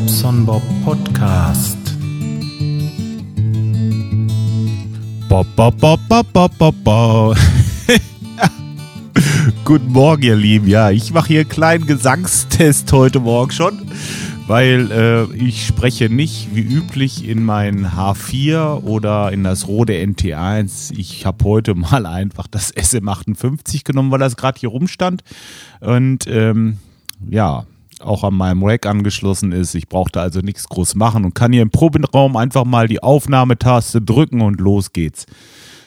Bobson Bob Podcast. Bob, Bob, Bob, Bob, Bob, Bob, Bob. Guten Morgen, ihr Lieben. Ja, ich mache hier einen kleinen Gesangstest heute Morgen schon, weil äh, ich spreche nicht wie üblich in mein H4 oder in das Rode NT1. Ich habe heute mal einfach das SM58 genommen, weil das gerade hier rumstand. Und ähm, ja, auch an meinem Rack angeschlossen ist. Ich brauchte also nichts groß machen und kann hier im Proberaum einfach mal die Aufnahmetaste drücken und los geht's.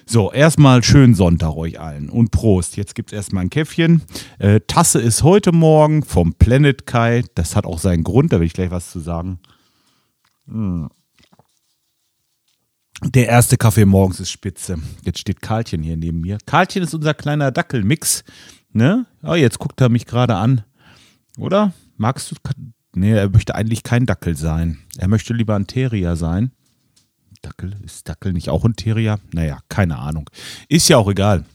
So, erstmal schönen Sonntag euch allen und Prost. Jetzt gibt's erstmal ein Käffchen. Äh, Tasse ist heute Morgen vom Planet Kai. Das hat auch seinen Grund, da will ich gleich was zu sagen. Hm. Der erste Kaffee morgens ist spitze. Jetzt steht Karlchen hier neben mir. Karlchen ist unser kleiner Dackelmix. Ne? Oh, jetzt guckt er mich gerade an. Oder? Magst du. Nee, er möchte eigentlich kein Dackel sein. Er möchte lieber ein Terrier sein. Dackel? Ist Dackel nicht auch ein Terrier? Naja, keine Ahnung. Ist ja auch egal.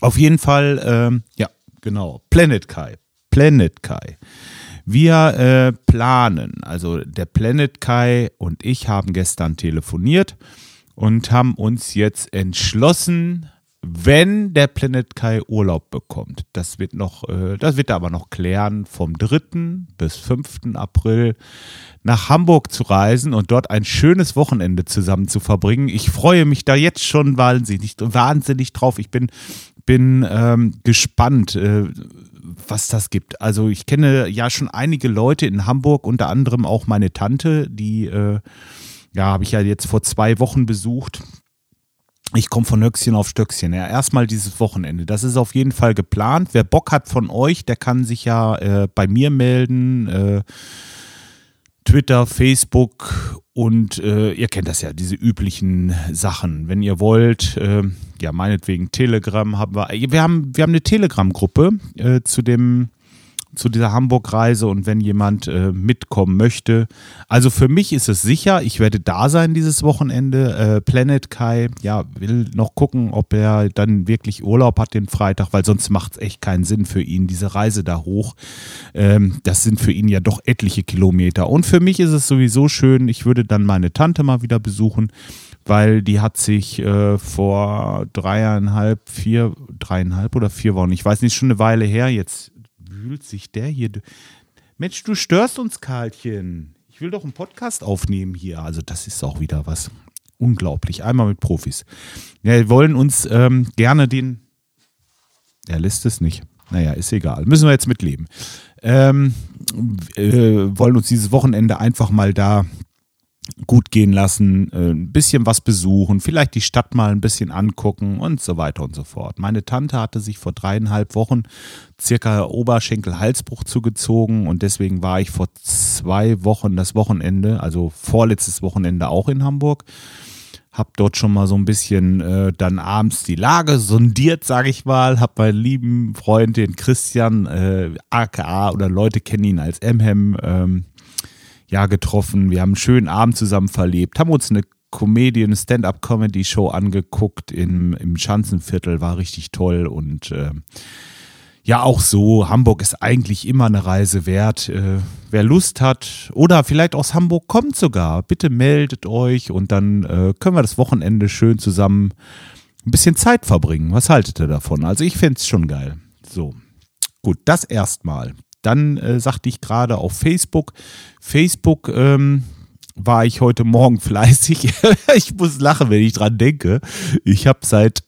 Auf jeden Fall, ähm, ja, genau. Planet Kai. Planet Kai. Wir äh, planen, also der Planet Kai und ich haben gestern telefoniert und haben uns jetzt entschlossen, wenn der Planet Kai Urlaub bekommt. Das wird noch, äh, das wird er aber noch klären, vom 3. bis 5. April nach Hamburg zu reisen und dort ein schönes Wochenende zusammen zu verbringen. Ich freue mich da jetzt schon wahnsinnig, wahnsinnig drauf. Ich bin, bin ähm, gespannt, äh, was das gibt. Also ich kenne ja schon einige Leute in Hamburg, unter anderem auch meine Tante, die äh, ja, habe ich ja jetzt vor zwei Wochen besucht ich komme von Höchstchen auf Stöckchen. Ja, erstmal dieses Wochenende. Das ist auf jeden Fall geplant. Wer Bock hat von euch, der kann sich ja äh, bei mir melden. Äh, Twitter, Facebook und äh, ihr kennt das ja, diese üblichen Sachen. Wenn ihr wollt, äh, ja, meinetwegen Telegram haben wir. Wir haben, wir haben eine Telegram-Gruppe äh, zu dem zu dieser Hamburg-Reise und wenn jemand äh, mitkommen möchte. Also für mich ist es sicher, ich werde da sein dieses Wochenende. Äh, Planet Kai, ja, will noch gucken, ob er dann wirklich Urlaub hat den Freitag, weil sonst macht es echt keinen Sinn für ihn, diese Reise da hoch. Ähm, das sind für ihn ja doch etliche Kilometer. Und für mich ist es sowieso schön, ich würde dann meine Tante mal wieder besuchen weil die hat sich äh, vor dreieinhalb, vier, dreieinhalb oder vier Wochen, ich weiß nicht, schon eine Weile her, jetzt wühlt sich der hier. Mensch, du störst uns, Karlchen. Ich will doch einen Podcast aufnehmen hier. Also, das ist auch wieder was. Unglaublich. Einmal mit Profis. Wir wollen uns ähm, gerne den. Er lässt es nicht. Naja, ist egal. Müssen wir jetzt mitleben. Ähm, äh, wollen uns dieses Wochenende einfach mal da gut gehen lassen, äh, ein bisschen was besuchen, vielleicht die Stadt mal ein bisschen angucken und so weiter und so fort. Meine Tante hatte sich vor dreieinhalb Wochen circa Oberschenkel-Halsbruch zugezogen und deswegen war ich vor zwei Wochen das Wochenende, also vorletztes Wochenende auch in Hamburg. Hab dort schon mal so ein bisschen äh, dann abends die Lage sondiert, sage ich mal. Hab meinen lieben Freund, den Christian, äh, aka oder Leute kennen ihn als Emhem, ähm, ja getroffen. Wir haben einen schönen Abend zusammen verlebt, haben uns eine Comedian Stand-up-Comedy-Show angeguckt im, im Schanzenviertel, war richtig toll und äh, ja, auch so, Hamburg ist eigentlich immer eine Reise wert. Äh, wer Lust hat oder vielleicht aus Hamburg kommt sogar, bitte meldet euch und dann äh, können wir das Wochenende schön zusammen ein bisschen Zeit verbringen. Was haltet ihr davon? Also ich fände es schon geil. So, gut, das erstmal. Dann äh, sagte ich gerade auf Facebook, Facebook ähm, war ich heute Morgen fleißig. ich muss lachen, wenn ich dran denke. Ich habe seit,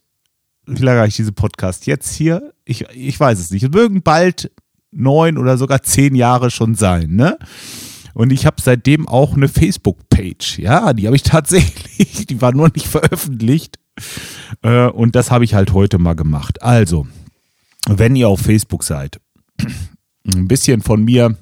wie lange habe ich diesen Podcast jetzt hier? Ich, ich weiß es nicht. Es mögen bald neun oder sogar zehn Jahre schon sein, ne? Und ich habe seitdem auch eine Facebook-Page. Ja, die habe ich tatsächlich, die war nur nicht veröffentlicht. Äh, und das habe ich halt heute mal gemacht. Also, wenn ihr auf Facebook seid, ein bisschen von mir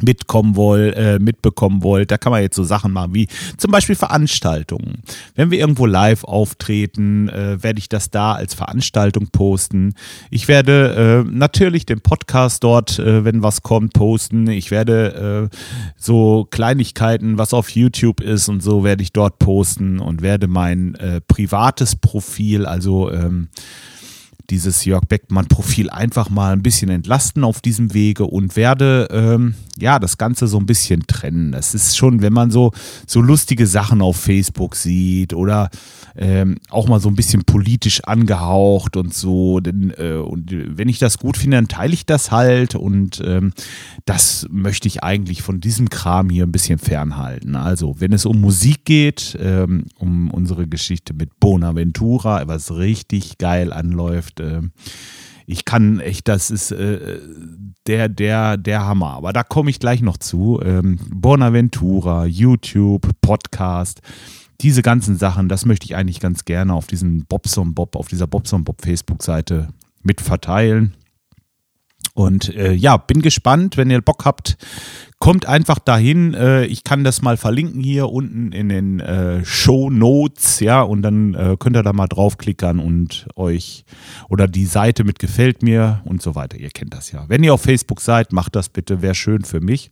mitkommen wollt, äh, mitbekommen wollt, da kann man jetzt so Sachen machen wie zum Beispiel Veranstaltungen. Wenn wir irgendwo live auftreten, äh, werde ich das da als Veranstaltung posten. Ich werde äh, natürlich den Podcast dort, äh, wenn was kommt, posten. Ich werde äh, so Kleinigkeiten, was auf YouTube ist und so, werde ich dort posten und werde mein äh, privates Profil, also ähm, dieses Jörg Beckmann-Profil einfach mal ein bisschen entlasten auf diesem Wege und werde ähm, ja das Ganze so ein bisschen trennen. Es ist schon, wenn man so, so lustige Sachen auf Facebook sieht oder ähm, auch mal so ein bisschen politisch angehaucht und so. Denn, äh, und wenn ich das gut finde, dann teile ich das halt und ähm, das möchte ich eigentlich von diesem Kram hier ein bisschen fernhalten. Also, wenn es um Musik geht, ähm, um unsere Geschichte mit Bonaventura, was richtig geil anläuft, äh, ich kann echt, das ist äh, der, der, der Hammer. Aber da komme ich gleich noch zu. Ähm, Bonaventura, YouTube, Podcast diese ganzen Sachen, das möchte ich eigentlich ganz gerne auf diesen Bobson Bob, auf dieser Bobson Bob Facebook-Seite mit verteilen. Und äh, ja, bin gespannt, wenn ihr Bock habt, kommt einfach dahin. Äh, ich kann das mal verlinken hier unten in den äh, Show Notes, ja, und dann äh, könnt ihr da mal draufklickern und euch oder die Seite mit gefällt mir und so weiter. Ihr kennt das ja. Wenn ihr auf Facebook seid, macht das bitte, wäre schön für mich.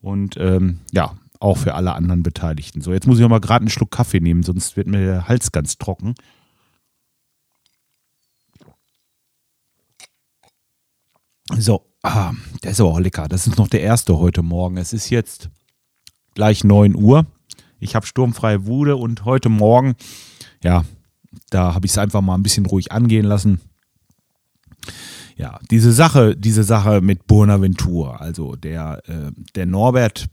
Und ähm, ja, auch für alle anderen Beteiligten. So, jetzt muss ich noch mal gerade einen Schluck Kaffee nehmen, sonst wird mir der Hals ganz trocken. So, ah, der ist aber auch lecker. Das ist noch der erste heute Morgen. Es ist jetzt gleich 9 Uhr. Ich habe sturmfreie Wude und heute Morgen, ja, da habe ich es einfach mal ein bisschen ruhig angehen lassen. Ja, diese Sache, diese Sache mit Bonaventur, also der, äh, der Norbert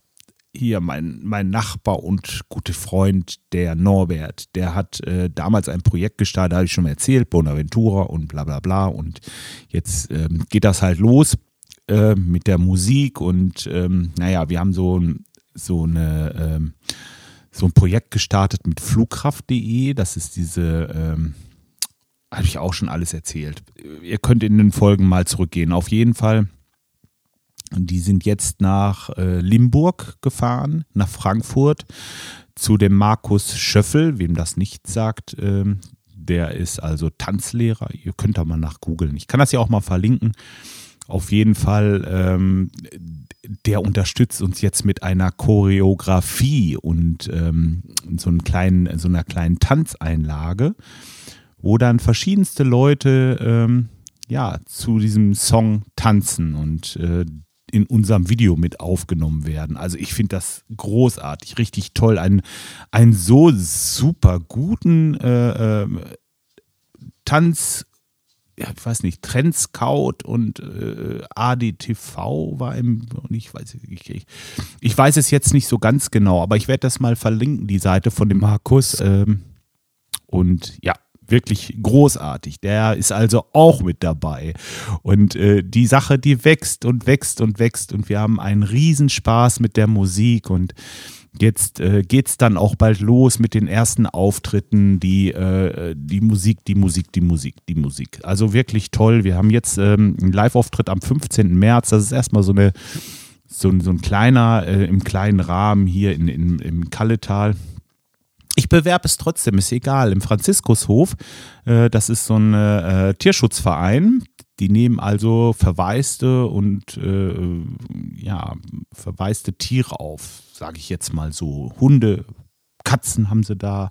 hier mein, mein Nachbar und gute Freund, der Norbert, der hat äh, damals ein Projekt gestartet, habe ich schon mal erzählt, Bonaventura und bla bla bla. Und jetzt ähm, geht das halt los äh, mit der Musik und ähm, naja, wir haben so, so eine ähm, so ein Projekt gestartet mit Flugkraft.de. Das ist diese, ähm, habe ich auch schon alles erzählt. Ihr könnt in den Folgen mal zurückgehen. Auf jeden Fall die sind jetzt nach äh, Limburg gefahren, nach Frankfurt, zu dem Markus Schöffel, wem das nicht sagt. Ähm, der ist also Tanzlehrer. Ihr könnt da mal nach googeln. Ich kann das ja auch mal verlinken. Auf jeden Fall, ähm, der unterstützt uns jetzt mit einer Choreografie und ähm, so, einen kleinen, so einer kleinen Tanzeinlage, wo dann verschiedenste Leute ähm, ja, zu diesem Song tanzen und äh, in unserem Video mit aufgenommen werden. Also ich finde das großartig, richtig toll. Ein, einen so super guten äh, äh, Tanz, ja, ich weiß nicht, Trendscout und äh, ADTV war im, ich weiß, ich, ich, ich, weiß es jetzt nicht so ganz genau, aber ich werde das mal verlinken, die Seite von dem Markus. Ähm, und ja, wirklich großartig. Der ist also auch mit dabei. Und äh, die Sache, die wächst und wächst und wächst und wir haben einen Riesenspaß mit der Musik und Jetzt äh, es dann auch bald los mit den ersten Auftritten, die, äh, die Musik, die Musik, die Musik, die Musik. Also wirklich toll. Wir haben jetzt ähm, einen Live-Auftritt am 15. März. Das ist erstmal so eine so, so ein kleiner, äh, im kleinen Rahmen hier in, in, im Kalletal. Ich bewerbe es trotzdem, ist egal. Im Franziskushof, äh, das ist so ein äh, Tierschutzverein. Die nehmen also verwaiste und äh, ja, verwaiste Tiere auf, sage ich jetzt mal so. Hunde, Katzen haben sie da.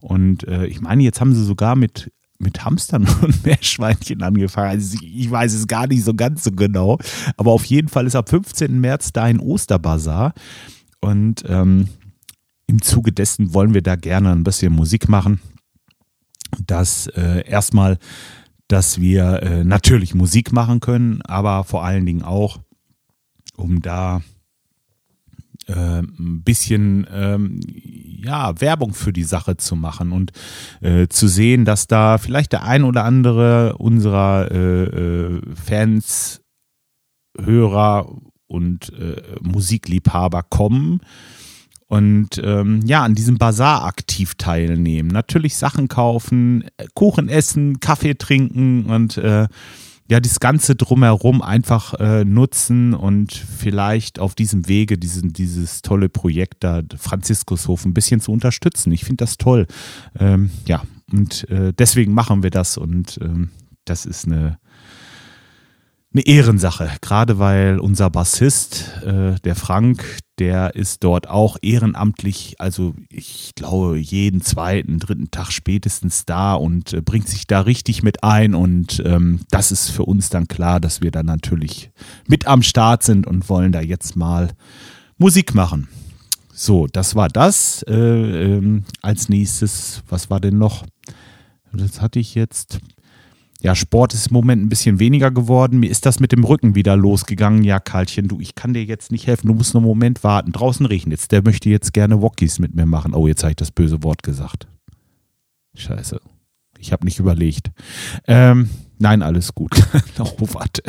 Und äh, ich meine, jetzt haben sie sogar mit mit Hamstern und Meerschweinchen angefangen. Also ich weiß es gar nicht so ganz so genau. Aber auf jeden Fall ist am 15. März da ein Osterbazar. Und ähm, im Zuge dessen wollen wir da gerne ein bisschen Musik machen. Das äh, erstmal, dass wir äh, natürlich Musik machen können, aber vor allen Dingen auch, um da äh, ein bisschen ähm, ja, Werbung für die Sache zu machen und äh, zu sehen, dass da vielleicht der ein oder andere unserer äh, äh Fans, Hörer und äh, Musikliebhaber kommen und ähm, ja, an diesem Bazar aktiv teilnehmen. Natürlich Sachen kaufen, Kuchen essen, Kaffee trinken und äh, ja, das Ganze drumherum einfach äh, nutzen und vielleicht auf diesem Wege diesen, dieses tolle Projekt da, Franziskushof, ein bisschen zu unterstützen. Ich finde das toll. Ähm, ja, und äh, deswegen machen wir das und ähm, das ist eine, eine Ehrensache, gerade weil unser Bassist, äh, der Frank, der ist dort auch ehrenamtlich, also ich glaube jeden zweiten, dritten Tag spätestens da und äh, bringt sich da richtig mit ein und ähm, das ist für uns dann klar, dass wir dann natürlich mit am Start sind und wollen da jetzt mal Musik machen. So, das war das. Äh, ähm, als nächstes, was war denn noch? Das hatte ich jetzt. Ja, Sport ist im Moment ein bisschen weniger geworden. Mir ist das mit dem Rücken wieder losgegangen. Ja, Karlchen, du, ich kann dir jetzt nicht helfen. Du musst noch einen Moment warten. Draußen regnet es. Der möchte jetzt gerne Wokis mit mir machen. Oh, jetzt habe ich das böse Wort gesagt. Scheiße. Ich habe nicht überlegt. Ähm, nein, alles gut. oh, warte.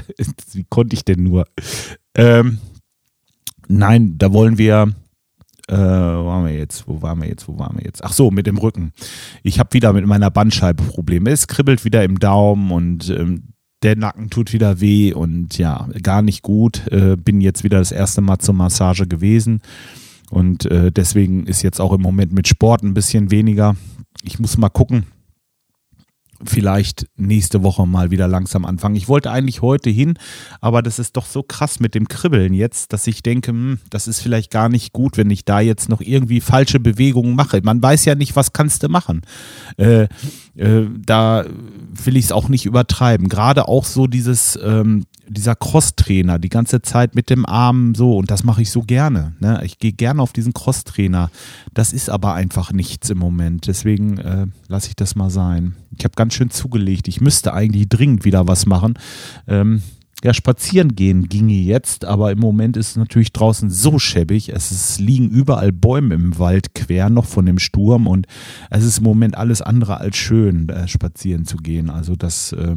Wie konnte ich denn nur? Ähm, nein, da wollen wir äh, wo waren wir jetzt? Wo waren wir jetzt? Wo waren wir jetzt? Ach so, mit dem Rücken. Ich habe wieder mit meiner Bandscheibe Probleme. Es kribbelt wieder im Daumen und ähm, der Nacken tut wieder weh und ja, gar nicht gut. Äh, bin jetzt wieder das erste Mal zur Massage gewesen und äh, deswegen ist jetzt auch im Moment mit Sport ein bisschen weniger. Ich muss mal gucken vielleicht nächste Woche mal wieder langsam anfangen. Ich wollte eigentlich heute hin, aber das ist doch so krass mit dem Kribbeln jetzt, dass ich denke, hm, das ist vielleicht gar nicht gut, wenn ich da jetzt noch irgendwie falsche Bewegungen mache. Man weiß ja nicht, was kannst du machen. Äh, äh, da will ich es auch nicht übertreiben. Gerade auch so dieses ähm, dieser Crosstrainer die ganze Zeit mit dem Arm so und das mache ich so gerne. Ne? Ich gehe gerne auf diesen Crosstrainer. Das ist aber einfach nichts im Moment. Deswegen äh, lasse ich das mal sein. Ich habe ganz schön zugelegt. Ich müsste eigentlich dringend wieder was machen. Ähm, ja, spazieren gehen ginge jetzt, aber im Moment ist es natürlich draußen so schäbig. Es ist, liegen überall Bäume im Wald quer noch von dem Sturm und es ist im Moment alles andere als schön, äh, spazieren zu gehen. Also das äh,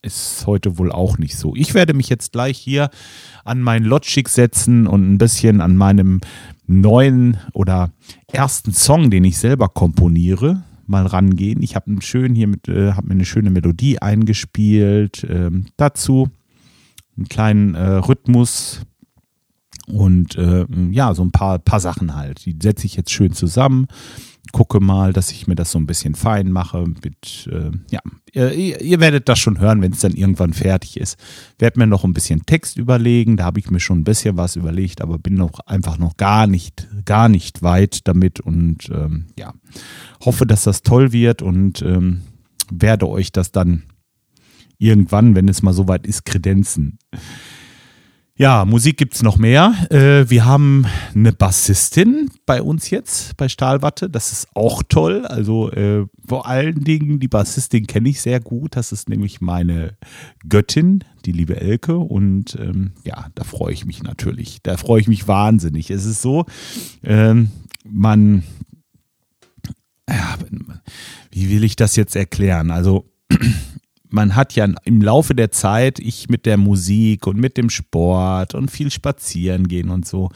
ist heute wohl auch nicht so. Ich werde mich jetzt gleich hier an mein Logic setzen und ein bisschen an meinem neuen oder ersten Song, den ich selber komponiere, mal rangehen. Ich habe schönen hier mit, äh, habe mir eine schöne Melodie eingespielt. Ähm, dazu einen kleinen äh, Rhythmus und äh, ja, so ein paar, paar Sachen halt. Die setze ich jetzt schön zusammen gucke mal, dass ich mir das so ein bisschen fein mache. Mit, äh, ja, ihr, ihr, werdet das schon hören, wenn es dann irgendwann fertig ist. Werde mir noch ein bisschen Text überlegen. Da habe ich mir schon ein bisschen was überlegt, aber bin noch einfach noch gar nicht, gar nicht weit damit und ähm, ja, hoffe, dass das toll wird und ähm, werde euch das dann irgendwann, wenn es mal soweit ist, kredenzen. Ja, Musik gibt's noch mehr. Äh, wir haben eine Bassistin bei uns jetzt bei Stahlwatte. Das ist auch toll. Also äh, vor allen Dingen die Bassistin kenne ich sehr gut. Das ist nämlich meine Göttin, die liebe Elke. Und ähm, ja, da freue ich mich natürlich. Da freue ich mich wahnsinnig. Es ist so, ähm, man, ja, wie will ich das jetzt erklären? Also man hat ja im Laufe der Zeit, ich mit der Musik und mit dem Sport und viel spazieren gehen und so,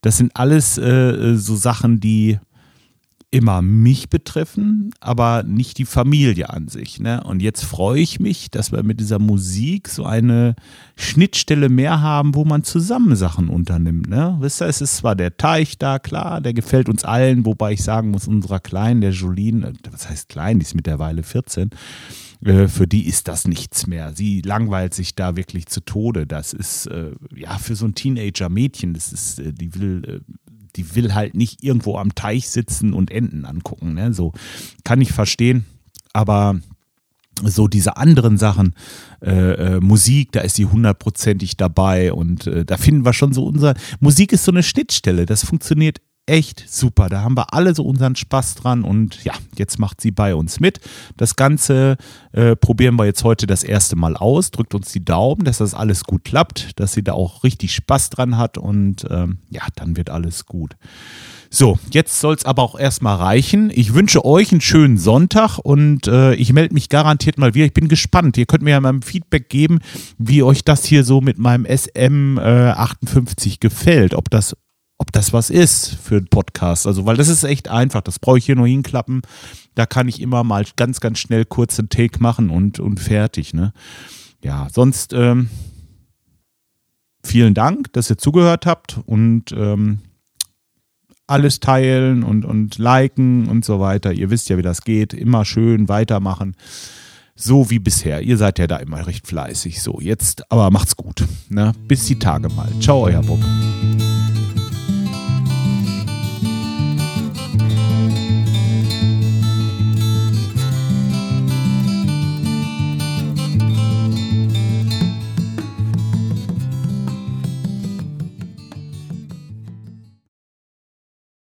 das sind alles äh, so Sachen, die immer mich betreffen, aber nicht die Familie an sich. Ne? Und jetzt freue ich mich, dass wir mit dieser Musik so eine Schnittstelle mehr haben, wo man zusammen Sachen unternimmt. Ne? Wisst ihr, es ist zwar der Teich da, klar, der gefällt uns allen, wobei ich sagen muss, unserer Kleinen, der Jolene, was heißt klein, die ist mittlerweile 14, äh, für die ist das nichts mehr. Sie langweilt sich da wirklich zu Tode. Das ist äh, ja für so ein Teenager-Mädchen, das ist, äh, die will, äh, die will halt nicht irgendwo am Teich sitzen und Enten angucken. Ne? So kann ich verstehen, aber so diese anderen Sachen, äh, äh, Musik, da ist sie hundertprozentig dabei und äh, da finden wir schon so unser, Musik ist so eine Schnittstelle, das funktioniert echt super. Da haben wir alle so unseren Spaß dran und ja, jetzt macht sie bei uns mit. Das Ganze äh, probieren wir jetzt heute das erste Mal aus. Drückt uns die Daumen, dass das alles gut klappt, dass sie da auch richtig Spaß dran hat und ähm, ja, dann wird alles gut. So, jetzt soll es aber auch erstmal reichen. Ich wünsche euch einen schönen Sonntag und äh, ich melde mich garantiert mal wieder. Ich bin gespannt. Ihr könnt mir ja mal ein Feedback geben, wie euch das hier so mit meinem SM58 äh, gefällt. Ob das ob das was ist für einen Podcast. Also, weil das ist echt einfach. Das brauche ich hier nur hinklappen. Da kann ich immer mal ganz, ganz schnell kurz einen Take machen und, und fertig. Ne? Ja, sonst ähm, vielen Dank, dass ihr zugehört habt und ähm, alles teilen und, und liken und so weiter. Ihr wisst ja, wie das geht. Immer schön weitermachen. so wie bisher. Ihr seid ja da immer recht fleißig. So, jetzt aber macht's gut. Ne? Bis die Tage mal. Ciao, euer Bob.